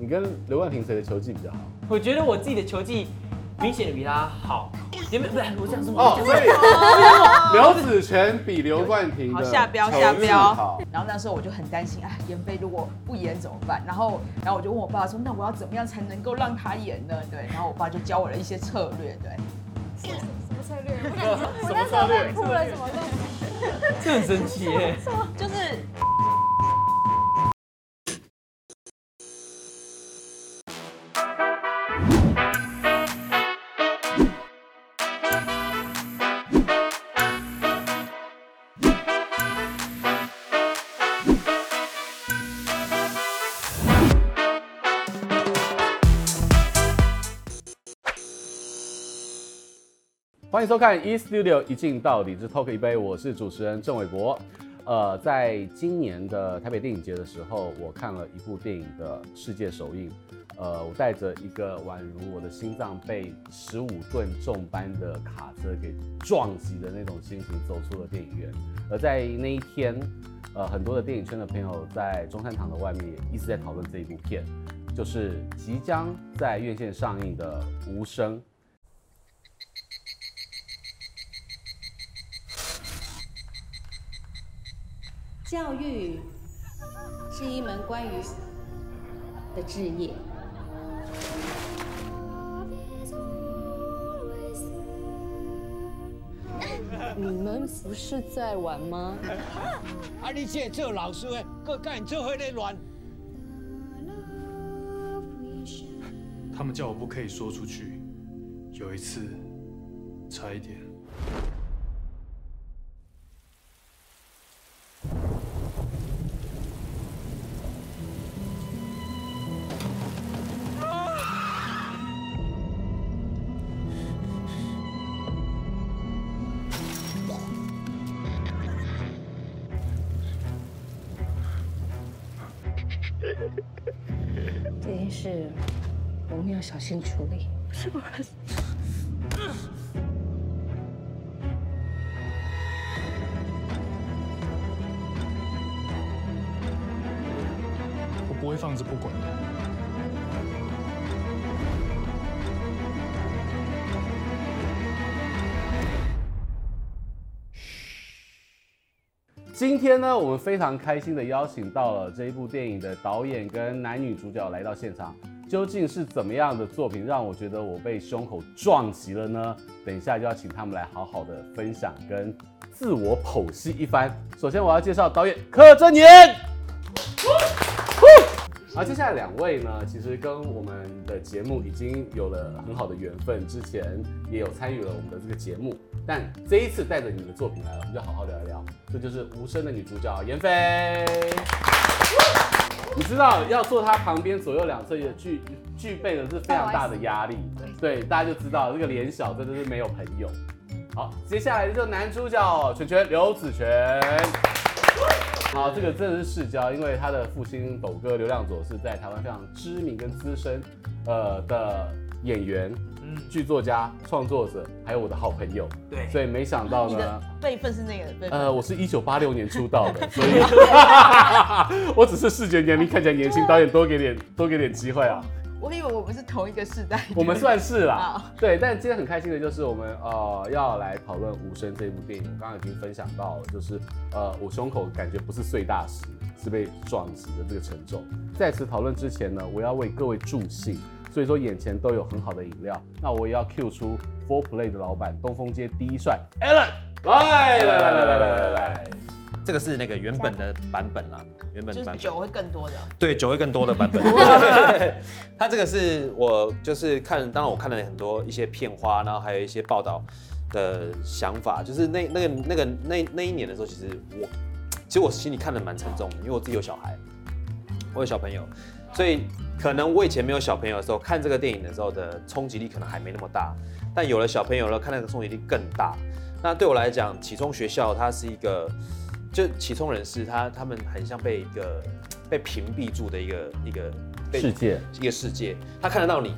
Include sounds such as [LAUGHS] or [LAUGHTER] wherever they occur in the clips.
你跟刘冠廷谁的球技比较好？我觉得我自己的球技明显的比他好。你们不是我讲什么？哦，所以刘子权比刘冠廷好下标下标。然后那时候我就很担心，哎，妍霏如果不演怎么办？然后，然后我就问我爸说，那我要怎么样才能够让他演呢？对，然后我爸就教我了一些策略，对。什么策略？[LAUGHS] 我那时候在哭了，什么东西？这很神奇耶，[LAUGHS] 就是。欢迎收看《E Studio 一镜到底之 Talk 一杯》，我是主持人郑伟国。呃，在今年的台北电影节的时候，我看了一部电影的世界首映。呃，我带着一个宛如我的心脏被十五吨重般的卡车给撞击的那种心情走出了电影院。而在那一天，呃，很多的电影圈的朋友在中山堂的外面也一直在讨论这一部片，就是即将在院线上映的《无声》。教育是一门关于的职业。你们不是在玩吗？[LAUGHS] 啊！你这做老师的，搁跟你做伙在乱。他们叫我不可以说出去，有一次差一点。我不会放着不管的。今天呢，我们非常开心的邀请到了这一部电影的导演跟男女主角来到现场。究竟是怎么样的作品让我觉得我被胸口撞击了呢？等一下就要请他们来好好的分享跟自我剖析一番。首先我要介绍导演柯震年。好，接下来两位呢，其实跟我们的节目已经有了很好的缘分，之前也有参与了我们的这个节目，但这一次带着你们的作品来了，我们就好好聊一聊。这就是《无声》的女主角妍霏。你知道要坐他旁边左右两侧也具具备的是非常大的压力，对，大家就知道这个脸小真的是没有朋友。好，接下来就男主角全全刘子全。好，这个真的是世交，因为他的父亲斗哥刘亮佐是在台湾非常知名跟资深，呃的演员、剧作家、创作者，还有我的好朋友。对，所以没想到呢，辈分是那个，呃，我是一九八六年出道的，[LAUGHS] 所以 [LAUGHS] 我只是视觉年龄看起来年轻，导演多给点多给点机会啊。我以为我们是同一个世代，我们算是啦，对。但今天很开心的就是我们呃要来讨论《无声》这部电影。我刚刚已经分享到了，就是呃我胸口感觉不是碎大石，是被撞击的这个沉重。在此讨论之前呢，我要为各位助兴，所以说眼前都有很好的饮料。那我也要 Q 出 Four Play 的老板，东风街第一帅 Alan，来来来来来来来来。这个是那个原本的版本啦，原本版本酒会更多的，对，酒会更多的版本。他这个是我就是看，当然我看了很多一些片花，然后还有一些报道的想法，就是那那个那个那那一年的时候，其实我其实我心里看的蛮沉重的，因为我自己有小孩，我有小朋友，所以可能我以前没有小朋友的时候看这个电影的时候的冲击力可能还没那么大，但有了小朋友了，看那个冲击力更大。那对我来讲，启聪学校它是一个。就启聪人士，他他们很像被一个被屏蔽住的一个一个世界，一个世界。他看得到你，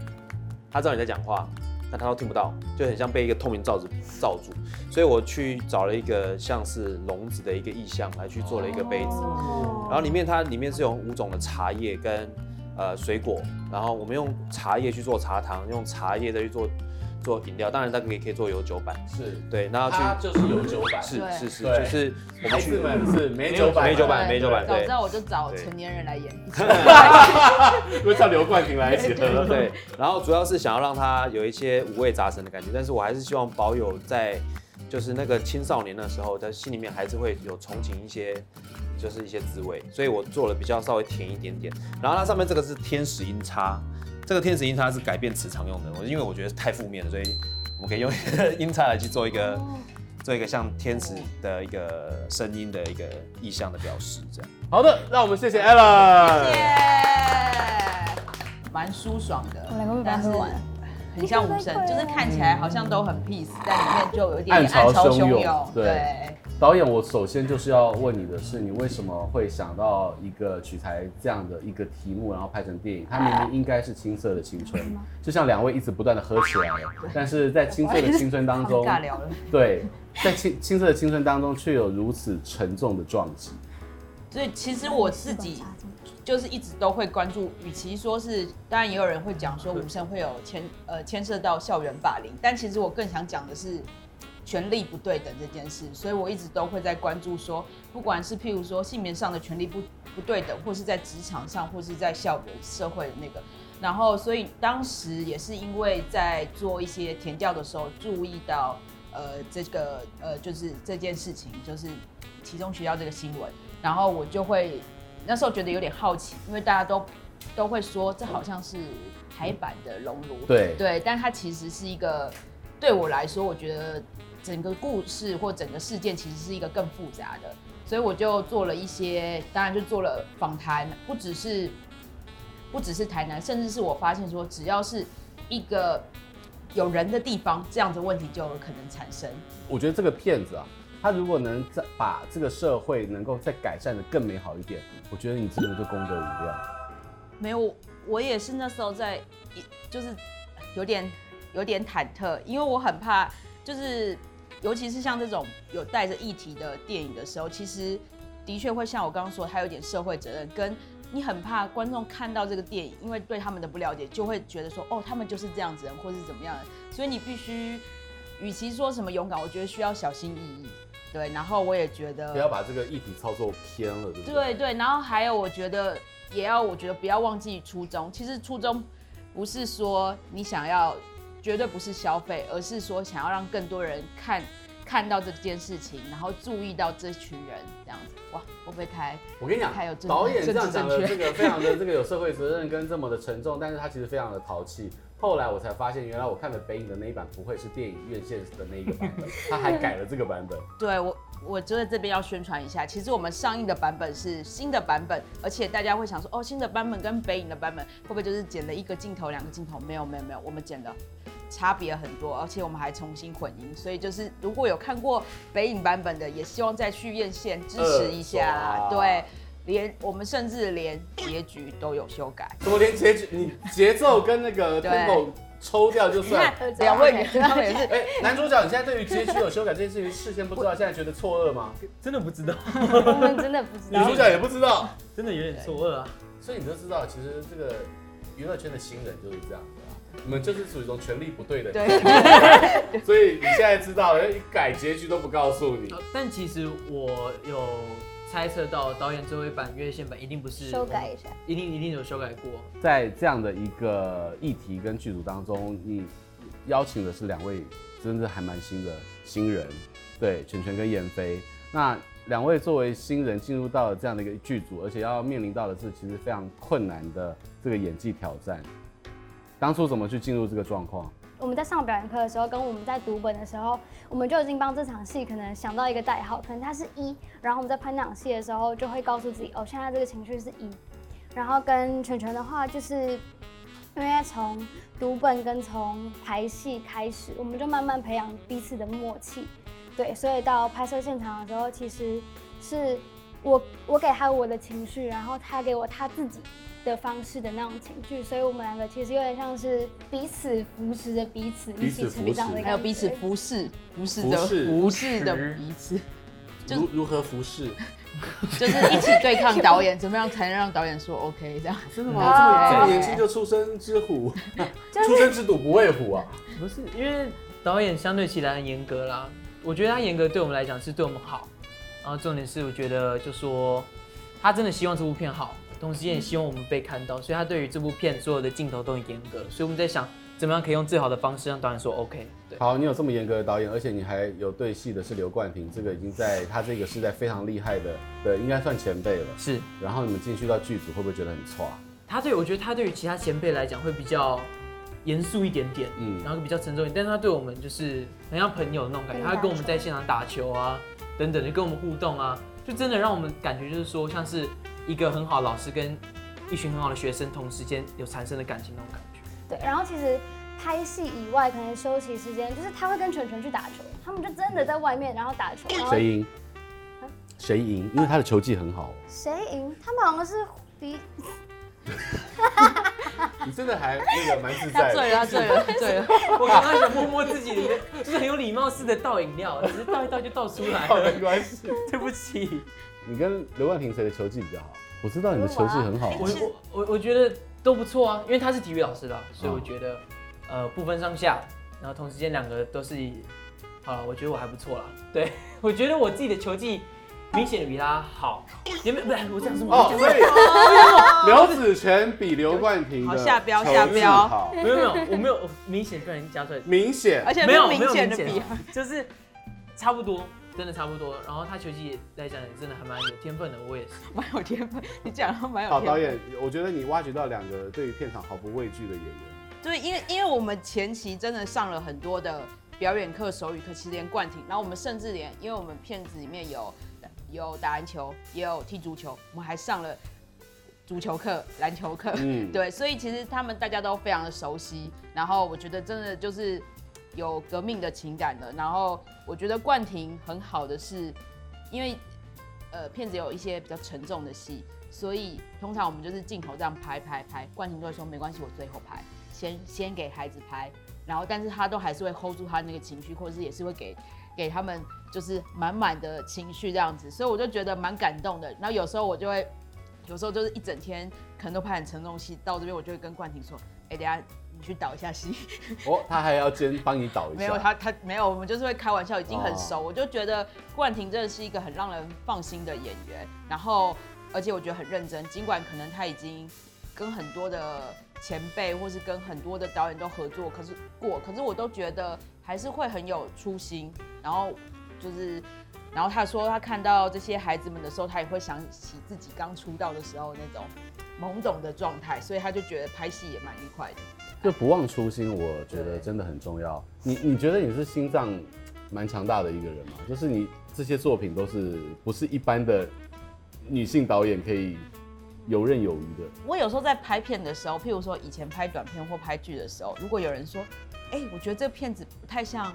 他知道你在讲话，但他都听不到，就很像被一个透明罩子罩住。所以我去找了一个像是笼子的一个意象来去做了一个杯子，然后里面它里面是有五种的茶叶跟呃水果，然后我们用茶叶去做茶糖，用茶叶再去做做饮料，当然它可以可以做有酒版，是。对，然后去它就是有酒版，是是是，对就是我孩们去子们是美酒版，美酒版美酒版对早知道我就找成年人来演。[LAUGHS] 因为叫刘冠廷来一起喝，对，然后主要是想要让它有一些五味杂陈的感觉，但是我还是希望保有在就是那个青少年的时候，在心里面还是会有憧憬一些，就是一些滋味，所以我做了比较稍微甜一点点。然后它上面这个是天使音叉，这个天使音叉是改变磁场用的，我因为我觉得太负面了，所以我们可以用音叉来去做一个做一个像天使的一个声音的一个意象的表示，这样。好的，让我们谢谢 Alan。耶，蛮舒爽的，我两个会把它但是喝完。很像武神，就是看起来好像都很 peace，在里面就有一点暗点暗潮潮汹涌对，导演，我首先就是要问你的是，你为什么会想到一个取材这样的一个题目，然后拍成电影？它明明应该是青涩的青春，就像两位一直不断的喝起来，[LAUGHS] 但是在青涩的青春当中，尬聊了。对，在青青涩的青春当中却有如此沉重的撞击。所以其实我自己就是一直都会关注，与其说是，当然也有人会讲说武圣会有牵呃牵涉到校园霸凌，但其实我更想讲的是权力不对等这件事，所以我一直都会在关注说，不管是譬如说性别上的权力不不对等，或是在职场上，或是在校园社会的那个，然后所以当时也是因为在做一些填调的时候注意到呃这个呃就是这件事情，就是其中学校这个新闻。然后我就会那时候觉得有点好奇，因为大家都都会说这好像是台版的熔炉，对对，但它其实是一个对我来说，我觉得整个故事或整个事件其实是一个更复杂的，所以我就做了一些，当然就做了访谈，不只是不只是台南，甚至是我发现说，只要是一个有人的地方，这样子问题就有可能产生。我觉得这个片子啊，他如果能再把这个社会能够再改善的更美好一点，我觉得你真的就功德无量。没有，我也是那时候在，就是有点有点忐忑，因为我很怕，就是尤其是像这种有带着议题的电影的时候，其实的确会像我刚刚说，它有点社会责任，跟你很怕观众看到这个电影，因为对他们的不了解，就会觉得说，哦，他们就是这样子人，或是怎么样的，所以你必须，与其说什么勇敢，我觉得需要小心翼翼。对，然后我也觉得不要把这个议题操作偏了，对不对？对对，然后还有我觉得也要，我觉得不要忘记初衷。其实初衷不是说你想要，绝对不是消费，而是说想要让更多人看看到这件事情，然后注意到这群人这样子。哇，会不会太？我跟你还有讲，导演这样讲的这个非常的这个有社会责任跟这么的沉重，但是他其实非常的淘气。后来我才发现，原来我看的北影的那一版不会是电影院线的那一个版本，[LAUGHS] 他还改了这个版本。对我，我觉得这边要宣传一下。其实我们上映的版本是新的版本，而且大家会想说，哦，新的版本跟北影的版本会不会就是剪了一个镜头、两个镜头？没有，没有，没有，我们剪的差别很多，而且我们还重新混音。所以就是如果有看过北影版本的，也希望再去院线支持一下。对。连我们甚至连结局都有修改，怎么连结局？你节奏跟那个 tempo 抽掉就算。两位也是。哎，男主角，你现在对于结局有修改这件事情事先不知道，现在觉得错愕吗？真的不知道，我们真的不知道。女主角也不知道，真的有点错愕啊。所以你就知道，其实这个娱乐圈的新人就是这样你们就是属于一种权力不对的。对。[LAUGHS] 所以你现在知道了，一改结局都不告诉你。但其实我有。猜测到导演最后一版月线版一定不是修改一下，一定一定有修改过。在这样的一个议题跟剧组当中，你邀请的是两位真的还蛮新的新人，对，全全跟燕飞。那两位作为新人进入到了这样的一个剧组，而且要面临到的是其实非常困难的这个演技挑战，当初怎么去进入这个状况？我们在上表演课的时候，跟我们在读本的时候，我们就已经帮这场戏可能想到一个代号，可能它是一。然后我们在拍那场戏的时候，就会告诉自己，哦，现在这个情绪是一。然后跟全全的话，就是因为从读本跟从排戏开始，我们就慢慢培养彼此的默契。对，所以到拍摄现场的时候，其实是我我给他我的情绪，然后他给我他自己。的方式的那种情绪，所以我们两个其实有点像是彼此扶持着彼此一起成长的，还有彼此服侍、服侍的服侍的彼此，[LAUGHS] 如如何服侍？[LAUGHS] 就是一起对抗导演，怎么样才能让导演说 OK 这样？真的吗？哦这么这么年轻就出生之虎，出生之犊不畏虎啊！[LAUGHS] 不是因为导演相对起来很严格啦，我觉得他严格对我们来讲是对我们好，然后重点是我觉得就说他真的希望这部片好，同时也希望我们被看到，所以他对于这部片所有的镜头都很严格，所以我们在想怎么样可以用最好的方式让导演说 OK。对，好，你有这么严格的导演，而且你还有对戏的是刘冠廷，这个已经在 [LAUGHS] 他这个时代非常厉害的的，应该算前辈了。是然后你们进去到剧组，会不会觉得很差？他对我觉得他对于其他前辈来讲会比较严肃一点点，嗯然后比较沉重一点，但是他对我们就是很像朋友的那种感觉，他会跟我们在现场打球啊，等等的跟我们互动啊，就真的让我们感觉就是说像是一个很好的老师跟一群很好的学生同时间有产生的感情那种感觉。对，然后其实拍戏以外，可能休息时间，就是他会跟全全去打球，他们就真的在外面然后打球，然后谁赢？谁赢？因为他的球技很好。谁赢？他们好像是比你真的还那个蛮自在醉了，他醉了，醉了。我刚刚想摸摸自己的，就是很有礼貌似的倒饮料，只是倒一倒就倒出来好，了没，关系。[LAUGHS] 对不起。你跟刘冠廷谁的球技比较好？我知道你的球技很好啊。我我我我觉得都不错啊，因为他是体育老师的，所以我觉得、呃不分上下，然后同时间两个都是好了，我觉得我还不错啦。[LAUGHS] 对，我觉得我自己的球技明显的比他好，有没有？不是我这样说吗？哦，所以刘子权比刘冠廷的好下标下标好，没有没有，我没有明显被人加出来，明显而且没有明显的比没有，[LAUGHS] 就是差不多，真的差不多。然后他球技来讲也真的还蛮有天分的，我也是。[LAUGHS] 蛮有天分，你讲的蛮有天分。好导演，我觉得你挖掘到两个对于片场毫不畏惧的演员。对，因为因为我们前期真的上了很多的表演课、手语课，其实连冠廷，然后我们甚至连，因为我们片子里面有有打篮球，也有踢足球，我们还上了足球课、篮球课，嗯对，所以其实他们大家都非常的熟悉，然后我觉得真的就是有革命的情感的，然后我觉得冠廷很好的是，因为呃片子有一些比较沉重的戏，所以通常我们就是镜头这样拍拍拍，冠廷就会说没关系，我最后拍。先先给孩子拍，然后但是他都还是会 hold 住他那个情绪，或者是也是会给给他们就是满满的情绪这样子，所以我就觉得蛮感动的。然后有时候我就会，有时候就是一整天可能都拍很沉重戏，到这边我就会跟冠廷说，哎、等下你去导一下戏。哦，他还要先帮你导一下。没有他他没有，我们就是会开玩笑，已经很熟。哦我就觉得冠廷真的是一个很让人放心的演员，然后而且我觉得很认真，尽管可能他已经跟很多的。前辈或是跟很多的导演都合作，可是过，可是我都觉得还是会很有初心。然后就是，然后他说他看到这些孩子们的时候，他也会想起自己刚出道的时候那种懵懂的状态，所以他就觉得拍戏也蛮愉快的。就不忘初心，我觉得真的很重要。你你觉得你是心脏蛮强大的一个人吗？就是你这些作品都是不是一般的女性导演可以。游刃有余的。我有时候在拍片的时候，譬如说以前拍短片或拍剧的时候，如果有人说，哎、欸，我觉得这个片子不太像，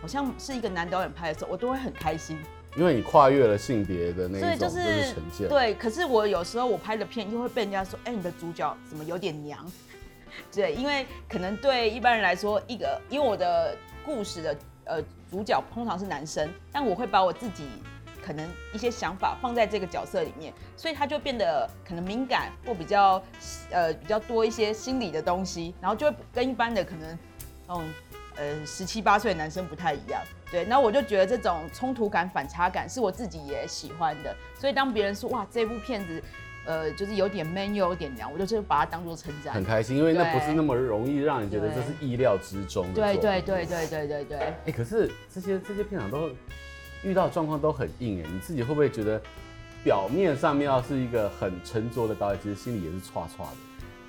好像是一个男导演拍的时候，我都会很开心，因为你跨越了性别的那一种就是。对，可是我有时候我拍的片又会被人家说，哎、欸，你的主角怎么有点娘？[LAUGHS] 对，因为可能对一般人来说，一个因为我的故事的呃主角通常是男生，但我会把我自己。可能一些想法放在这个角色里面，所以他就变得可能敏感或比较呃比较多一些心理的东西，然后就会跟一般的可能那种呃十七八岁的男生不太一样。对，那我就觉得这种冲突感、反差感是我自己也喜欢的。所以当别人说哇这部片子呃就是有点 man 又有点娘，我就是把它当做称赞，很开心，因为那不是那么容易让人觉得这是意料之中的。对对对对对对对。哎、欸，可是这些这些片场都。遇到状况都很硬哎，你自己会不会觉得表面上面要是一个很沉着的导演，其实心里也是歘歘的？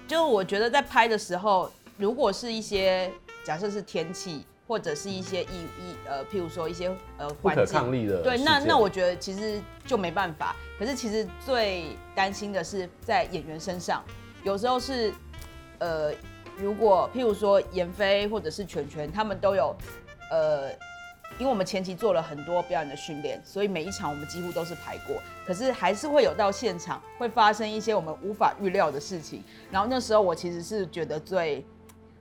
就我觉得在拍的时候，如果是一些假设是天气，或者是一些意意呃，譬如说一些呃不可抗力的，对，那那我觉得其实就没办法。可是其实最担心的是在演员身上，有时候是呃，如果譬如说闫飞或者是全全，他们都有呃。因为我们前期做了很多表演的训练，所以每一场我们几乎都是排过。可是还是会有到现场会发生一些我们无法预料的事情。然后那时候我其实是觉得最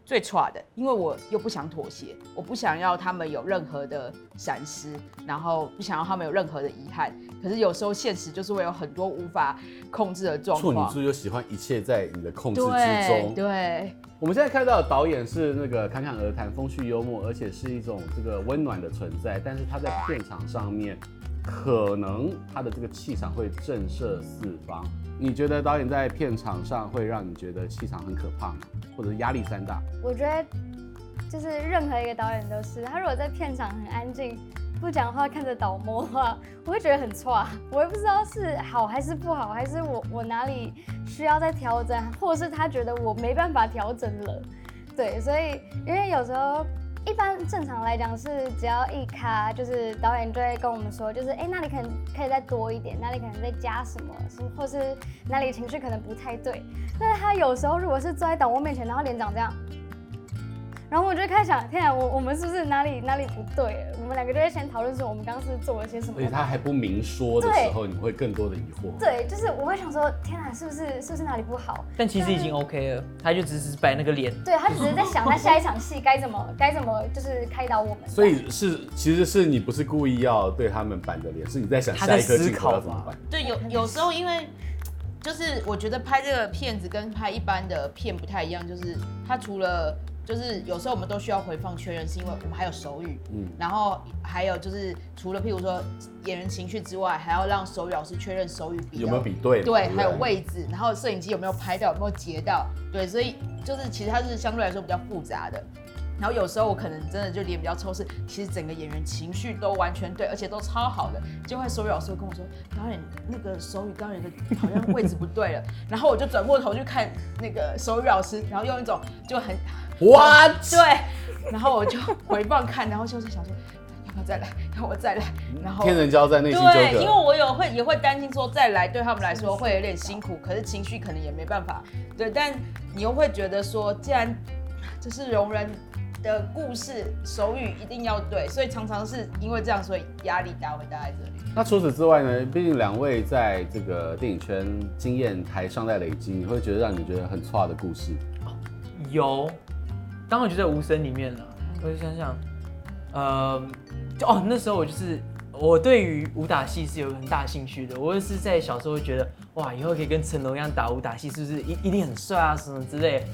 最差的，因为我又不想妥协，我不想要他们有任何的闪失，然后不想要他们有任何的遗憾。可是有时候现实就是会有很多无法控制的状况。处女座就喜欢一切在你的控制之中。对。对。我们现在看到的导演是那个侃侃而谈、风趣幽默，而且是一种这个温暖的存在。但是他在片场上面，可能他的这个气场会震慑四方。你觉得导演在片场上会让你觉得气场很可怕吗？或者压力山大？我觉得就是任何一个导演都是，他如果在片场很安静，不讲话，看着导模的话，我会觉得很错，我也不知道是好还是不好，还是我我哪里需要再调整，或者是他觉得我没办法调整了。对，所以因为有时候。一般正常来讲是只要一卡，就是导演就会跟我们说，就是哎，那里可能可以再多一点，那里可能再加什么，什么或是哪里情绪可能不太对。但是他有时候如果是坐在导播面前，然后脸长这样。然后我就开始想，天啊，我我们是不是哪里哪里不对？了们两个就在先讨论说，我们刚刚是做了些什么。而且他还不明说的时候，你会更多的疑惑。对，就是我会想说，天啊，是不是是不是哪里不好？但其实已经 OK 了，他就只是摆那个脸。对，他只是在想他下一场戏该怎么 [LAUGHS] 该怎么就是开导我们。所以是其实是你不是故意要对他们板着脸，是你在想下一颗镜头要怎么办？对，有有时候因为就是我觉得拍这个片子跟拍一般的片不太一样，就是他除了。就是有时候我们都需要回放确认，是因为我们还有手语，嗯，然后还有就是除了譬如说演员情绪之外，还要让手语老师确认手语比有没有比对，对，还有位置，然后摄影机有没有拍到，有没有截到，对，所以就是其实它是相对来说比较复杂的。然后有时候我可能真的就脸比较臭，是其实整个演员情绪都完全对，而且都超好的，就会手语老师会跟我说，导演那个手语导演的好像位置不对了，[LAUGHS] 然后我就转过头去看那个手语老师，然后用一种就很。What？对，然后我就回放看，然后就是想说，要不要再来？要我再来？然后天人交在，内心对，因为我有会也会担心说再来对他们来说会有点辛苦，可是情绪可能也没办法。对，但你又会觉得说，既然这是容人的故事，手语一定要对，所以常常是因为这样，所以压力大会大在这里。那除此之外呢？毕竟两位在这个电影圈经验台上在累积，你会觉得让你觉得很挫的故事？有。当然就在无声里面了，我就想想，呃，就哦，那时候我就是我对于武打戏是有很大兴趣的。我就是在小时候会觉得，哇，以后可以跟成龙一样打武打戏，是不是一一定很帅啊什么之类。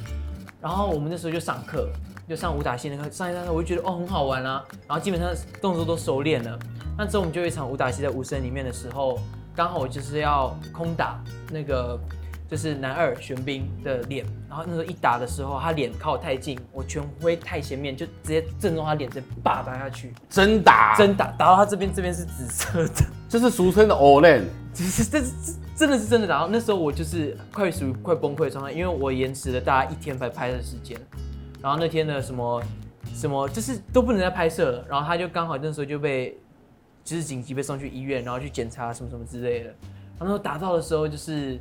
然后我们那时候就上课，就上武打戏那个上一上课，我就觉得哦很好玩啊。然后基本上动作都熟练了。那之后我们就有一场武打戏在无声里面的时候，刚好我就是要空打那个。就是男二玄彬的脸，然后那时候一打的时候，他脸靠太近，我拳挥太前面，就直接正中他脸，直接叭打下去。真打？真打，打到他这边，这边是紫色的，[LAUGHS] 这是俗称的 Olen。这是这这真的是真的打。然后那时候我就是快属于快崩溃的状态，因为我延迟了大概一天才拍的时间。然后那天的什么什么就是都不能再拍摄了。然后他就刚好那时候就被就是紧急被送去医院，然后去检查什么什么之类的。然后打到的时候就是。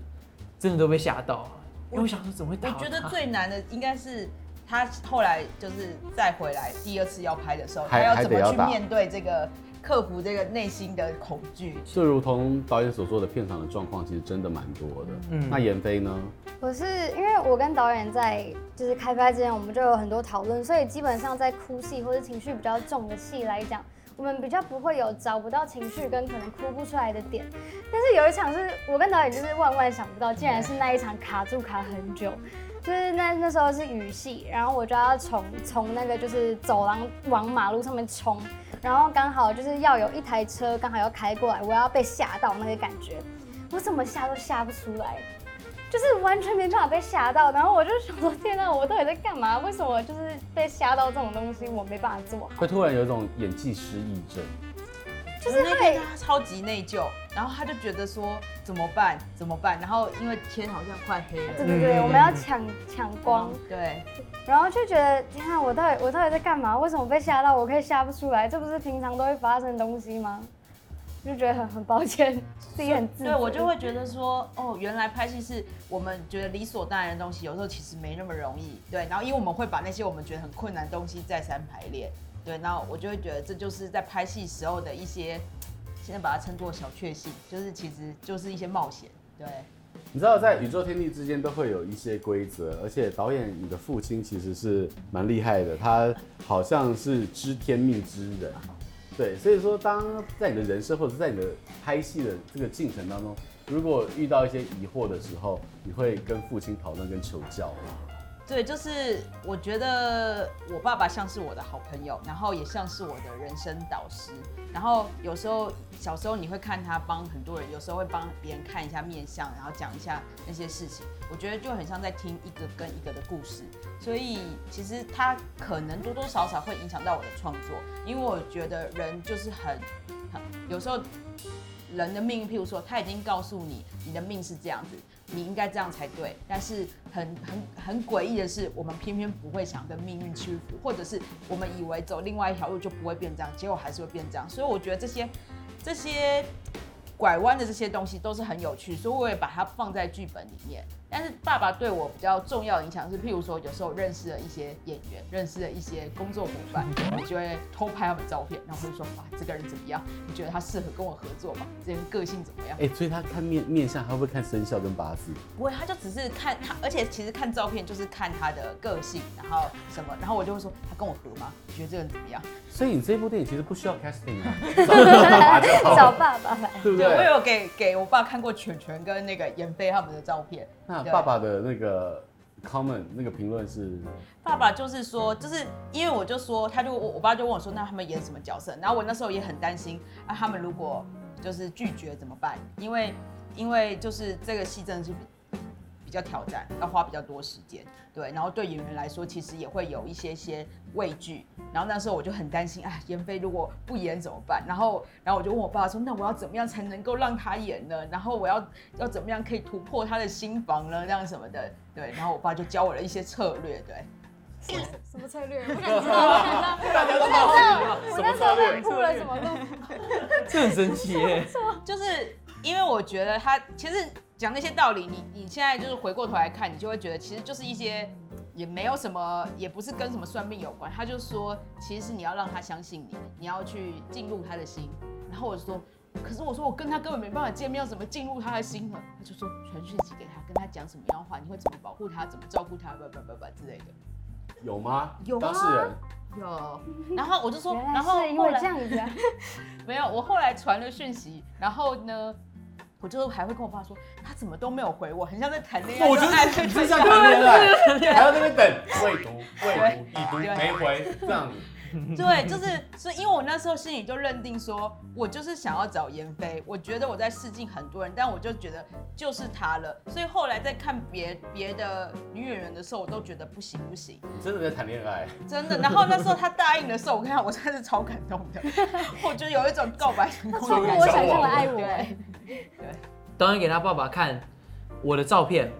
真的都被吓到，因为我想说怎么会打？我觉得最难的应该是他后来就是再回来第二次要拍的时候，他要怎么去面对这个克服这个内心的恐惧？就如同导演所说的，片场的状况其实真的蛮多的。嗯，那闫飞呢？我是因为我跟导演在就是开拍之前，我们就有很多讨论，所以基本上在哭戏或者情绪比较重的戏来讲。我们比较不会有找不到情绪跟可能哭不出来的点，但是有一场是我跟导演就是万万想不到，竟然是那一场卡住卡很久，就是那那时候是雨戏，然后我就要从从那个就是走廊往马路上面冲，然后刚好就是要有一台车刚好要开过来，我要被吓到那个感觉，我怎么吓都吓不出来。就是完全没办法被吓到，然后我就想说：天哪，我到底在干嘛？为什么就是被吓到这种东西，我没办法做好？会突然有一种演技失忆症，就是那天他超级内疚，然后他就觉得说怎么办？怎么办？然后因为天好像快黑了，对对对，我们要抢抢光，对，然后就觉得天哪，我到底我到底在干嘛？为什么被吓到？我可以吓不出来？这不是平常都会发生的东西吗？就觉得很很抱歉，自己很自。对，我就会觉得说，哦，原来拍戏是我们觉得理所当然的东西，有时候其实没那么容易。对，然后因为我们会把那些我们觉得很困难的东西再三排练。对，然后我就会觉得这就是在拍戏时候的一些，现在把它称作小确幸，就是其实就是一些冒险。对。你知道，在宇宙天地之间都会有一些规则，而且导演你的父亲其实是蛮厉害的，他好像是知天命之人。对，所以说，当在你的人生或者在你的拍戏的这个进程当中，如果遇到一些疑惑的时候，你会跟父亲讨论跟求教吗？对，就是我觉得我爸爸像是我的好朋友，然后也像是我的人生导师。然后有时候小时候你会看他帮很多人，有时候会帮别人看一下面相，然后讲一下那些事情。我觉得就很像在听一个跟一个的故事。所以其实他可能多多少少会影响到我的创作，因为我觉得人就是很很有时候人的命运，譬如说他已经告诉你你的命是这样子。你应该这样才对，但是很很很诡异的是，我们偏偏不会想跟命运屈服，或者是我们以为走另外一条路就不会变这样，结果还是会变这样。所以我觉得这些这些拐弯的这些东西都是很有趣，所以我也把它放在剧本里面。但是爸爸对我比较重要的影响是，譬如说有时候认识了一些演员，认识了一些工作伙伴，我就会偷拍他们照片，然后会说哇，这个人怎么样？你觉得他适合跟我合作吗？这人个性怎么样？哎、欸，所以他看面面相，他会不会看生肖跟八字？不会，他就只是看他，而且其实看照片就是看他的个性，然后什么，然后我就会说他跟我合吗？你觉得这个人怎么样？所以你这部电影其实不需要 casting 啊，找爸爸就好，找爸爸，[LAUGHS] 对不对？对，我有给给我爸看过犬犬跟那个闫飞他们的照片。那爸爸的那个 comment 那个评论是，爸爸就是说，就是因为我就说，他就我我爸就问我说，那他们演什么角色？然后我那时候也很担心，啊，他们如果就是拒绝怎么办？因为因为就是这个戏真的是。比较挑战，要花比较多时间，对，然后对演员来说，其实也会有一些些畏惧。然后那时候我就很担心，哎，闫飞如果不演怎么办？然后，然后我就问我爸说，那我要怎么样才能够让他演呢？然后我要要怎么样可以突破他的心防呢？这样什么的，对。然后我爸就教我了一些策略，对。什么策略？我感觉大家都知道什么策略？[LAUGHS] 铺了什么路？这很神奇耶！[LAUGHS] 就是因为我觉得他其实。讲那些道理，你你现在就是回过头来看，你就会觉得其实就是一些也没有什么，也不是跟什么算命有关。他就说，其实是你要让他相信你，你要去进入他的心。然后我就说，可是我说我跟他根本没办法见面，要怎么进入他的心呢？他就说传讯息给他，跟他讲什么样的话，你会怎么保护他，怎么照顾他，不不不不之类的。有吗？有啊，当事人有。然后我就说，然后后来因为这样子，[LAUGHS] 没有，我后来传了讯息，然后呢？我就还会跟我爸说，他怎么都没有回我，很像在谈恋爱。我觉得很像谈恋爱，还要在那边等，未读未读已读没回这样子。[LAUGHS] 对，就是，所以因为我那时候心里就认定说，我就是想要找闫飞，我觉得我在试镜很多人，但我就觉得就是他了。所以后来在看别别的女演员的时候，我都觉得不行不行。你真的在谈恋爱？真的。然后那时候他答应的时候，我看我真的是超感动的，我觉得有一种告白成功的感觉。我想象的爱我。对。对。导演给他爸爸看我的照片。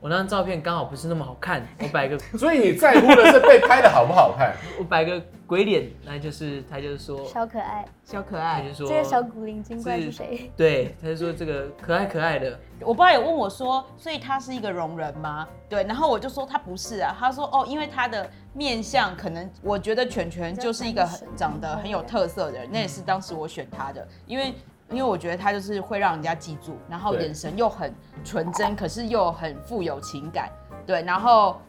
我那张照片刚好不是那么好看，[LAUGHS] 我摆个，所以你在乎的是被拍的好不好看？[LAUGHS] 我摆个鬼脸，那就是他就是说小可爱，小可爱，他就说这个小古灵精怪是谁？对，他就说这个可爱可爱的。我爸有问我说，所以他是一个聋人吗？对，然后我就说他不是啊，他说哦，因为他的面相可能，我觉得犬犬就是一个很长得很有特色的人，那也是当时我选他的，因为。因为我觉得他就是会让人家记住，然后眼神又很纯真，可是又很富有情感，对，然后，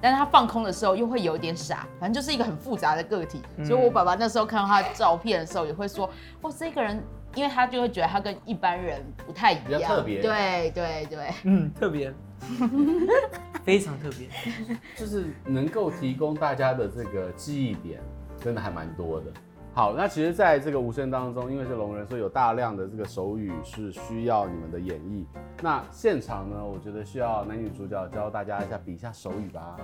但是他放空的时候又会有点傻，反正就是一个很复杂的个体。嗯、所以我爸爸那时候看到他的照片的时候，也会说，哇，这个人，因为他就会觉得他跟一般人不太一样，比较特别，对对对，[LAUGHS] 嗯，特别，非常特别，[LAUGHS] 就是能够提供大家的这个记忆点，真的还蛮多的。好，那其实，在这个无声当中，因为是聋人，所以有大量的这个手语是需要你们的演绎。那现场呢，我觉得需要男女主角教大家一下，比一下手语吧。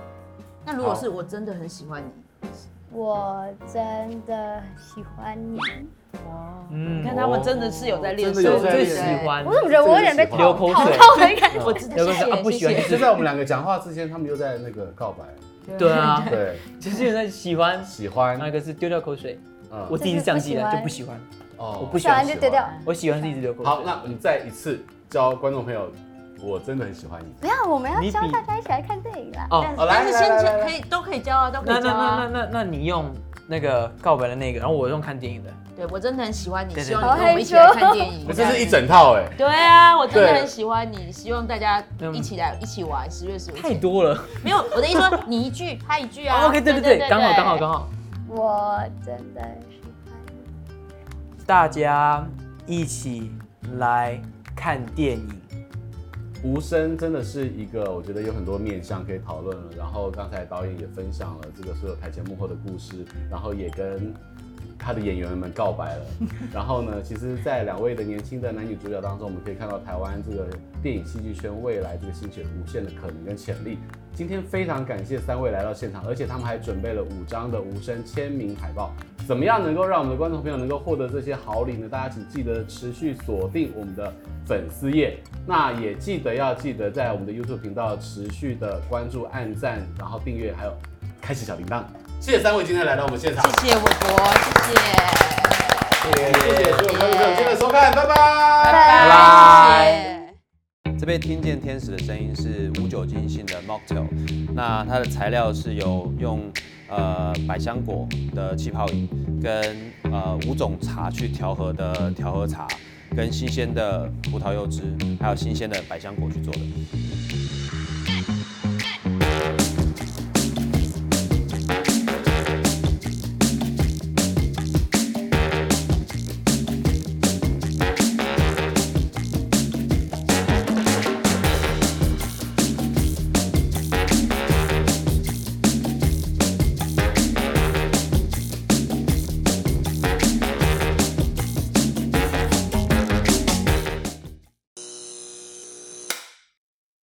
那如果是我真的很喜欢你，我真的喜欢你。哇，嗯，你看他们真的是有在练手语，真的最喜欢。我怎么觉得我有点被 [LAUGHS] 流口水？我知道，不喜欢。就在我们两个讲话之间，他们又在那个告白。对啊，对，其实有在喜欢，喜欢，那个是丢掉口水。我第一次相机了就不喜欢，哦，我不喜欢就丢掉。我喜欢是一直流口水。好，那我们再一次教观众朋友，我真的很喜欢你。不要，我们要教大家一起来看电影啦。哦，但是先可以都可以教啊，都可以教啊。那那那那那那你用那个告白的那个，然后我用看电影的。对我真的很喜欢你，对对希望你跟我们一起来看电影。这是一整套哎。对啊，我真的很喜欢你，希望大家一起来一起玩。十月十五太多了，没有我的意思说你一句他一句啊。OK，对对对，刚好刚好刚好。我真的喜欢大家一起来看电影。无声真的是一个，我觉得有很多面向可以讨论了。然后刚才导演也分享了这个所有台前幕后的故事，然后也跟他的演员们告白了。[LAUGHS] 然后呢，其实，在两位的年轻的男女主角当中，我们可以看到台湾这个电影戏剧圈未来这个兴起无限的可能跟潜力。今天非常感谢三位来到现场，而且他们还准备了五张的无声签名海报。怎么样能够让我们的观众朋友能够获得这些好礼呢？大家请记得持续锁定我们的粉丝页，那也记得要记得在我们的 YouTube 频道持续的关注、按赞，然后订阅，还有开启小铃铛。谢谢三位今天来到我们现场，谢谢伟博，谢谢，谢谢，所有观众朋友今天的收看，拜拜，拜拜。这边听见天使的声音是无酒精性的 Mocktail，那它的材料是有用呃百香果的气泡饮跟呃五种茶去调和的调和茶，跟新鲜的葡萄柚汁，还有新鲜的百香果去做的。